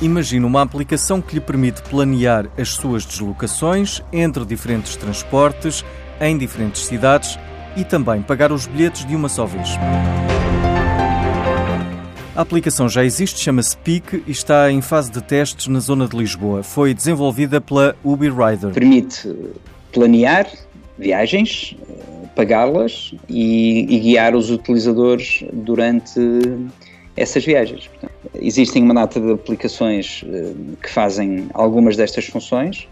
Imagina uma aplicação que lhe permite planear as suas deslocações entre diferentes transportes, em diferentes cidades e também pagar os bilhetes de uma só vez. A aplicação já existe, chama-se PIC e está em fase de testes na zona de Lisboa. Foi desenvolvida pela Uber Rider. Permite planear viagens, pagá-las e, e, guiar os utilizadores durante essas viagens. Portanto, existem uma data de aplicações eh, que fazem algumas destas funções.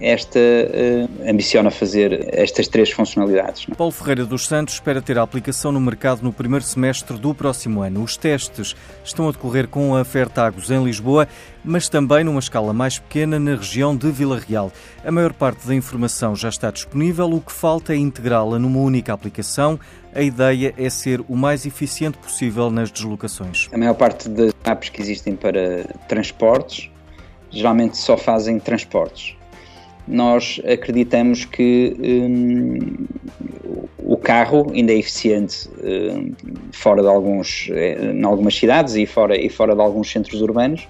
Esta uh, ambiciona fazer estas três funcionalidades. Paulo Ferreira dos Santos espera ter a aplicação no mercado no primeiro semestre do próximo ano. Os testes estão a decorrer com a Fertagos em Lisboa, mas também numa escala mais pequena na região de Vila Real. A maior parte da informação já está disponível, o que falta é integrá-la numa única aplicação a ideia é ser o mais eficiente possível nas deslocações. A maior parte das apps que existem para transportes geralmente só fazem transportes. Nós acreditamos que hum, o carro ainda é eficiente hum, fora de alguns, eh, em algumas cidades e fora, e fora de alguns centros urbanos,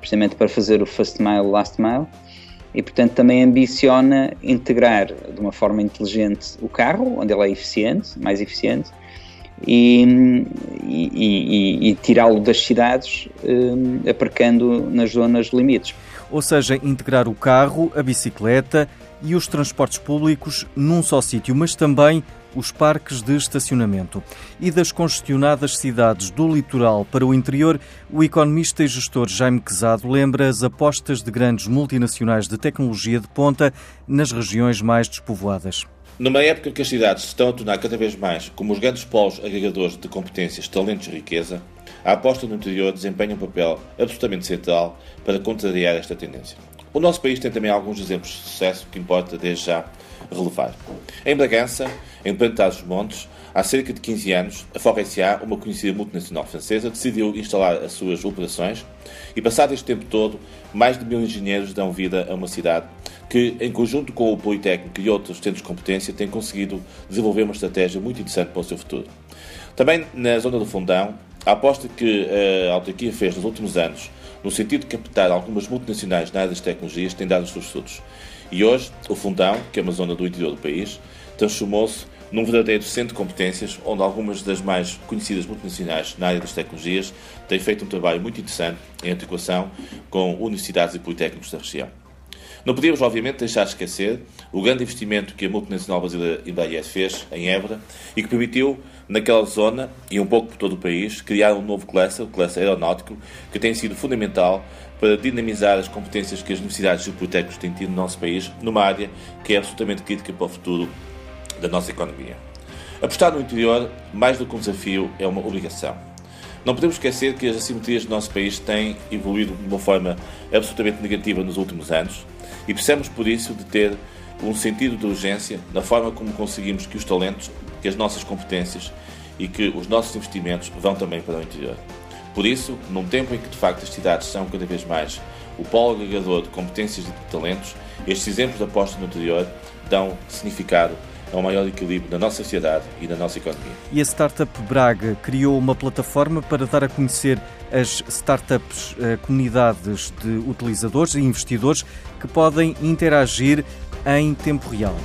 precisamente para fazer o first mile, last mile e, portanto, também ambiciona integrar de uma forma inteligente o carro, onde ele é eficiente, mais eficiente, e, e, e, e tirá-lo das cidades, um, aparcando nas zonas limites. Ou seja, integrar o carro, a bicicleta e os transportes públicos num só sítio, mas também os parques de estacionamento. E das congestionadas cidades do litoral para o interior, o economista e gestor Jaime Quezado lembra as apostas de grandes multinacionais de tecnologia de ponta nas regiões mais despovoadas. Numa época que as cidades se estão a tornar cada vez mais como os grandes polos agregadores de competências, talentos e riqueza, a aposta no interior desempenha um papel absolutamente central para contrariar esta tendência. O nosso país tem também alguns exemplos de sucesso que importa desde já relevar. Em Bragança, em Plantados dos Montes, há cerca de 15 anos, a Forest.A, uma conhecida multinacional francesa, decidiu instalar as suas operações e, passado este tempo todo, mais de mil engenheiros dão vida a uma cidade que, em conjunto com o Politécnico e outros centros de competência, tem conseguido desenvolver uma estratégia muito interessante para o seu futuro. Também na zona do Fundão, a aposta que a autarquia fez nos últimos anos no sentido de captar algumas multinacionais na área das tecnologias tem dado os seus frutos. E hoje, o Fundão, que é uma zona do interior do país, transformou-se num verdadeiro centro de competências, onde algumas das mais conhecidas multinacionais na área das tecnologias têm feito um trabalho muito interessante em articulação com universidades e politécnicos da região. Não podíamos, obviamente, deixar de esquecer o grande investimento que a multinacional brasileira Embraer fez em Évora e que permitiu, naquela zona e um pouco por todo o país, criar um novo cluster, o cluster aeronáutico, que tem sido fundamental para dinamizar as competências que as universidades os politécnicos têm tido no nosso país, numa área que é absolutamente crítica para o futuro da nossa economia. Apostar no interior, mais do que um desafio, é uma obrigação. Não podemos esquecer que as assimetrias do nosso país têm evoluído de uma forma absolutamente negativa nos últimos anos e precisamos, por isso, de ter um sentido de urgência na forma como conseguimos que os talentos, que as nossas competências e que os nossos investimentos vão também para o interior. Por isso, num tempo em que de facto as cidades são cada vez mais o polo agregador de competências e de talentos, estes exemplos de aposta no interior dão significado a um maior equilíbrio na nossa sociedade e na nossa economia. E a Startup Braga criou uma plataforma para dar a conhecer as startups, eh, comunidades de utilizadores e investidores que podem interagir em tempo real.